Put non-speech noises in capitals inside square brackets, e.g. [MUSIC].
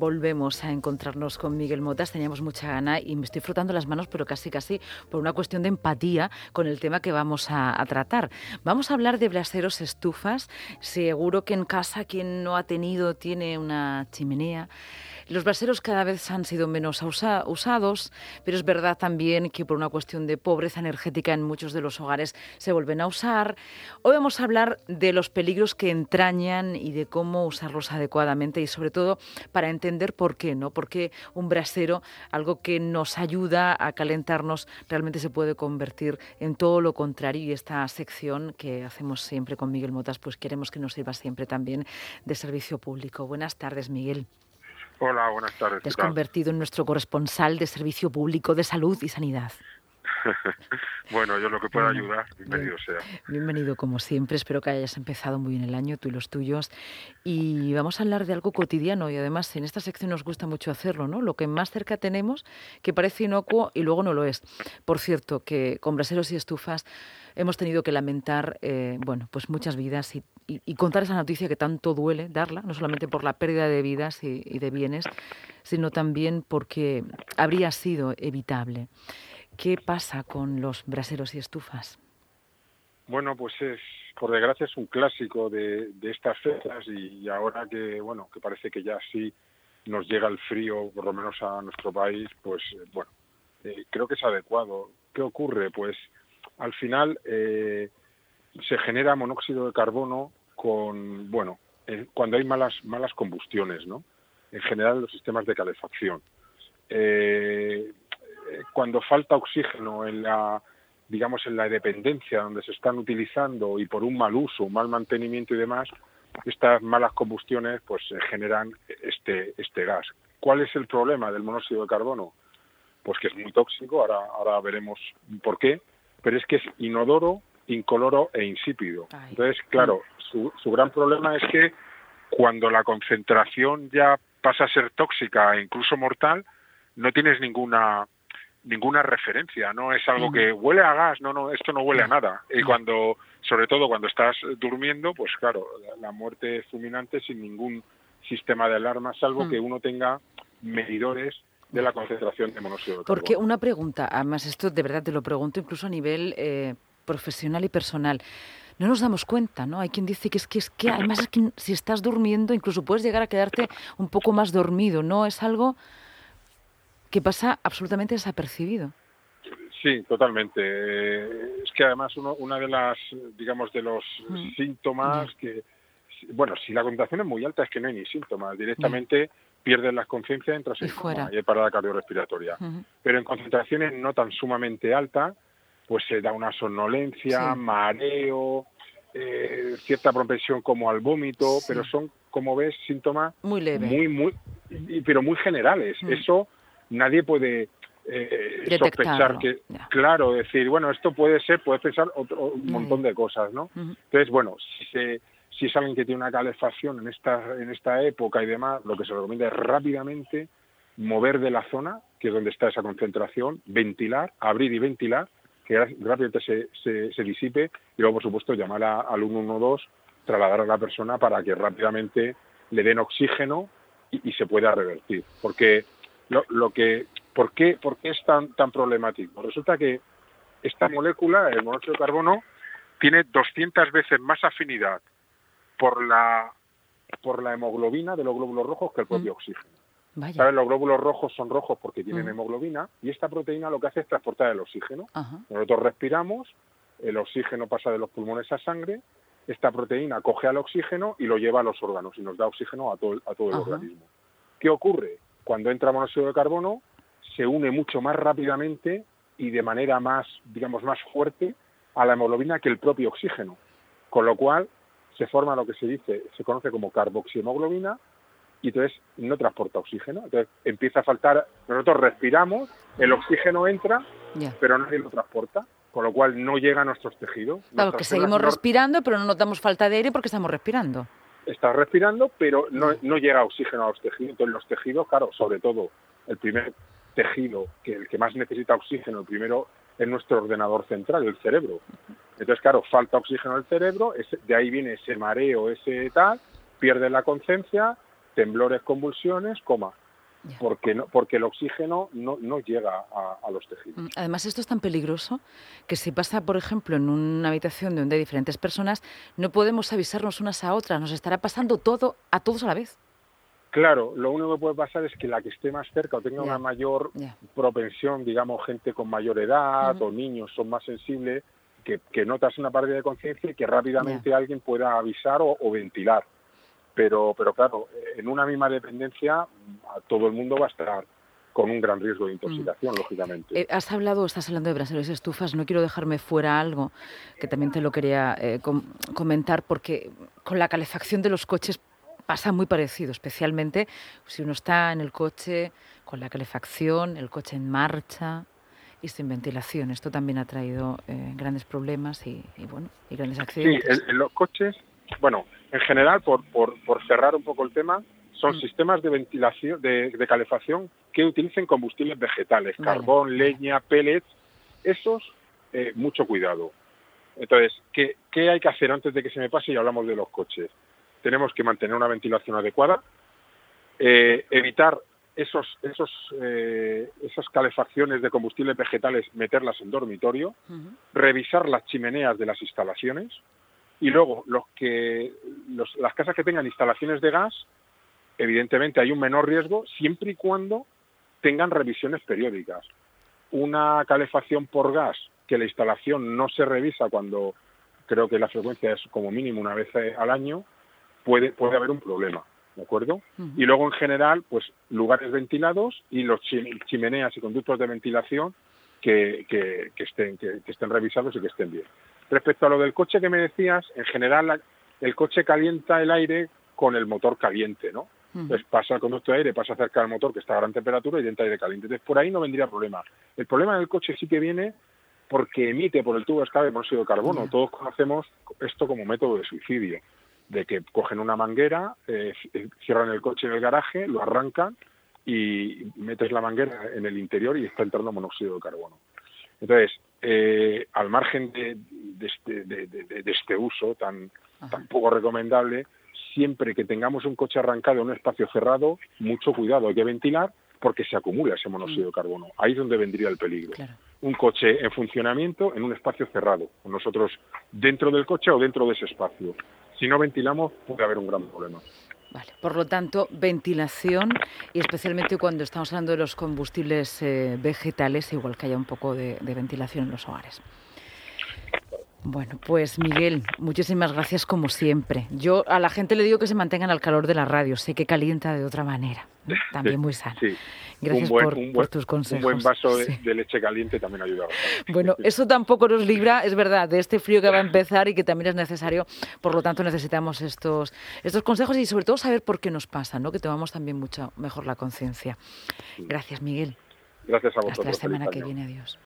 Volvemos a encontrarnos con Miguel Motas, teníamos mucha gana y me estoy frotando las manos, pero casi casi por una cuestión de empatía con el tema que vamos a, tratar. Vamos a hablar de braseros estufas. Seguro que en casa quien no ha tenido tiene una chimenea. Los braseros cada vez han sido menos usados, pero es verdad también que por una cuestión de pobreza energética en muchos de los hogares se vuelven a usar. Hoy vamos a hablar de los peligros que entrañan y de cómo usarlos adecuadamente y sobre todo para entender por qué, ¿no? Porque un brasero, algo que nos ayuda a calentarnos, realmente se puede convertir en todo lo contrario y esta sección que hacemos siempre con Miguel Motas, pues queremos que nos sirva siempre también de servicio público. Buenas tardes, Miguel. Hola, buenas tardes. Te has convertido en nuestro corresponsal de Servicio Público de Salud y Sanidad. [LAUGHS] bueno, yo lo que pueda ayudar, bienvenido sea. Bienvenido como siempre, espero que hayas empezado muy bien el año, tú y los tuyos. Y vamos a hablar de algo cotidiano y además en esta sección nos gusta mucho hacerlo, ¿no? Lo que más cerca tenemos, que parece inocuo y luego no lo es. Por cierto, que con braseros y estufas hemos tenido que lamentar, eh, bueno, pues muchas vidas y, contar esa noticia que tanto duele darla, no solamente por la pérdida de vidas y, y de bienes, sino también porque habría sido evitable. ¿Qué pasa con los braseros y estufas? Bueno, pues es, por desgracia, es un clásico de, estas fechas y, ahora que, bueno, que parece que ya sí nos llega el frío, por lo menos a nuestro país, pues, bueno, eh, creo que es adecuado. ¿Qué ocurre? Pues, al final eh, se genera monóxido de carbono con, bueno, eh, cuando hay malas, malas combustiones, ¿no? En general, los sistemas de calefacción. Eh, cuando falta oxígeno en la digamos en la dependencia donde se están utilizando y por un mal uso, un mal mantenimiento y demás, estas malas combustiones pues generan este este gas. ¿Cuál es el problema del monóxido de carbono? Pues que es muy tóxico, ahora ahora veremos por qué, pero es que es inodoro, incoloro e insípido. Entonces, claro, su, su gran problema es que cuando la concentración ya pasa a ser tóxica e incluso mortal, no tienes ninguna ninguna referencia, no es algo que huele a gas, no, no, esto no huele a nada. Y cuando, sobre todo cuando estás durmiendo, pues claro, la, muerte es fulminante sin ningún sistema de alarma, salvo que uno tenga medidores de la concentración de monóxido de carbono. Porque una pregunta, además esto de verdad te lo pregunto incluso a nivel eh, profesional y personal. No nos damos cuenta, ¿no? Hay quien dice que es que es que además es que si estás durmiendo incluso puedes llegar a quedarte un poco más dormido, ¿no? Es algo que pasa absolutamente desapercibido. Sí, totalmente. Es que además uno, una de las, digamos, de los mm. síntomas que, bueno, si la concentración es muy alta es que no hay ni síntomas, directamente pierden la conciencia, entras en coma y hay parada cardiorrespiratoria. Pero en concentraciones no tan sumamente altas, pues se da una somnolencia, mareo, eh, cierta propensión como al vómito, pero son, como ves, síntomas muy leves, muy, muy, pero muy generales. Mm. Eso nadie puede eh, sospechar que, claro, decir, bueno, esto puede ser, puede pensar otro, un montón de cosas, ¿no? Entonces, bueno, si, se, si es alguien que tiene una calefacción en esta, en esta época y demás, lo que se recomienda es rápidamente mover de la zona, que es donde está esa concentración, ventilar, abrir y ventilar, que rápidamente se, se, disipe y luego, por supuesto, llamar al 112, trasladar a la persona para que rápidamente le den oxígeno y, y se pueda revertir. Porque lo, que, ¿por qué, ¿por qué es tan, tan problemático? Resulta que esta molécula, el monóxido de carbono, tiene 200 veces más afinidad por la, por la hemoglobina de los glóbulos rojos que el propio mm. oxígeno. ¿Sabes? Los glóbulos rojos son rojos porque tienen hemoglobina y esta proteína lo que hace es transportar el oxígeno. Nosotros respiramos, el oxígeno pasa de los pulmones a sangre, esta proteína coge al oxígeno y lo lleva a los órganos y nos da oxígeno a todo, a todo el organismo. ¿Qué ocurre? cuando entra monóxido de carbono se une mucho más rápidamente y de manera más, digamos, más fuerte a la hemoglobina que el propio oxígeno, con lo cual se forma lo que se dice, se conoce como carboxihemoglobina y entonces no transporta oxígeno, entonces empieza a faltar, nosotros respiramos, el oxígeno entra, pero nadie lo transporta, con lo cual no llega a nuestros tejidos. Claro, que seguimos respirando, pero no notamos falta de aire porque estamos respirando está respirando, pero no, no llega oxígeno a los tejidos. Entonces los tejidos, claro, sobre todo el primer tejido, que el que más necesita oxígeno, el primero es nuestro ordenador central, el cerebro. Entonces, claro, falta oxígeno al cerebro, de ahí viene ese mareo, ese tal, pierde la conciencia, temblores, convulsiones, coma. Porque, no, porque el oxígeno no, no llega a, los tejidos. Mm, además, esto es tan peligroso que si pasa, por ejemplo, en una habitación donde hay diferentes personas, no podemos avisarnos unas a otras, nos estará pasando todo a todos a la vez. Claro, lo único que puede pasar es que la que esté más cerca o tenga una mayor propensión, digamos, gente con mayor edad o niños son más sensibles, que, notas una pérdida de conciencia y que rápidamente alguien pueda avisar o, ventilar. Pero, pero claro, en una misma dependencia todo el mundo va a estar con un gran riesgo de intoxicación, mm. lógicamente. Eh, has hablado, estás hablando de braseros y estufas, no quiero dejarme fuera algo que también te lo quería eh, comentar, porque con la calefacción de los coches pasa muy parecido, especialmente si uno está en el coche con la calefacción, el coche en marcha y sin ventilación. Esto también ha traído eh, grandes problemas y, bueno y grandes accidentes. Sí, en, los coches, bueno, en general, por, por, cerrar un poco el tema, son mm. sistemas de ventilación, de, calefacción que utilicen combustibles vegetales, carbón, leña, pellets. Esos, eh, mucho cuidado. Entonces, ¿qué, ¿qué hay que hacer antes de que se me pase y hablamos de los coches? tenemos que mantener una ventilación adecuada, eh, evitar esos, esos, eh, esas calefacciones de combustibles vegetales, meterlas en dormitorio, revisar las chimeneas de las instalaciones y luego los que, las casas que tengan instalaciones de gas, evidentemente hay un menor riesgo siempre y cuando tengan revisiones periódicas. Una calefacción por gas que la instalación no se revisa cuando creo que la frecuencia es como mínimo una vez al año, puede, puede haber un problema, ¿de acuerdo? Y luego, en general, pues lugares ventilados y los chimeneas y conductos de ventilación que, que, estén, que, estén revisados y que estén bien. Respecto a lo del coche que me decías, en general el coche calienta el aire con el motor caliente, ¿no? Pues pasa el conducto de aire, pasa cerca del motor que está a gran temperatura y entra aire caliente. Entonces por ahí no vendría problema. El problema del coche sí que viene porque emite por el tubo de escape monóxido de carbono. Todos conocemos esto como método de suicidio de que cogen una manguera, eh, cierran el coche en el garaje, lo arrancan y metes la manguera en el interior y está entrando monóxido de carbono. Entonces, eh, al margen de, este, de, este, uso tan, tan poco recomendable, siempre que tengamos un coche arrancado en un espacio cerrado, mucho cuidado, hay que ventilar porque se acumula ese monóxido de carbono. Ahí es donde vendría el peligro. Un coche en funcionamiento en un espacio cerrado, nosotros dentro del coche o dentro de ese espacio si no ventilamos puede haber un gran problema. Vale. Por lo tanto, ventilación y especialmente cuando estamos hablando de los combustibles eh, vegetales, igual que haya un poco de, ventilación en los hogares. Bueno, pues Miguel, muchísimas gracias como siempre. Yo a la gente le digo que se mantengan al calor de la radio, sé que calienta de otra manera, [LAUGHS] también muy sana. Gracias por, tus consejos. Un buen vaso de, leche caliente también ayuda Bueno, eso tampoco nos libra, es verdad, de este frío que va a [LAUGHS] empezar y que también es necesario. Por lo tanto, necesitamos estos, estos consejos y sobre todo saber por qué nos pasa, ¿no? que tomamos también mucho mejor la conciencia. Gracias, Miguel. Gracias a vosotros. Hasta la semana que viene. Adiós.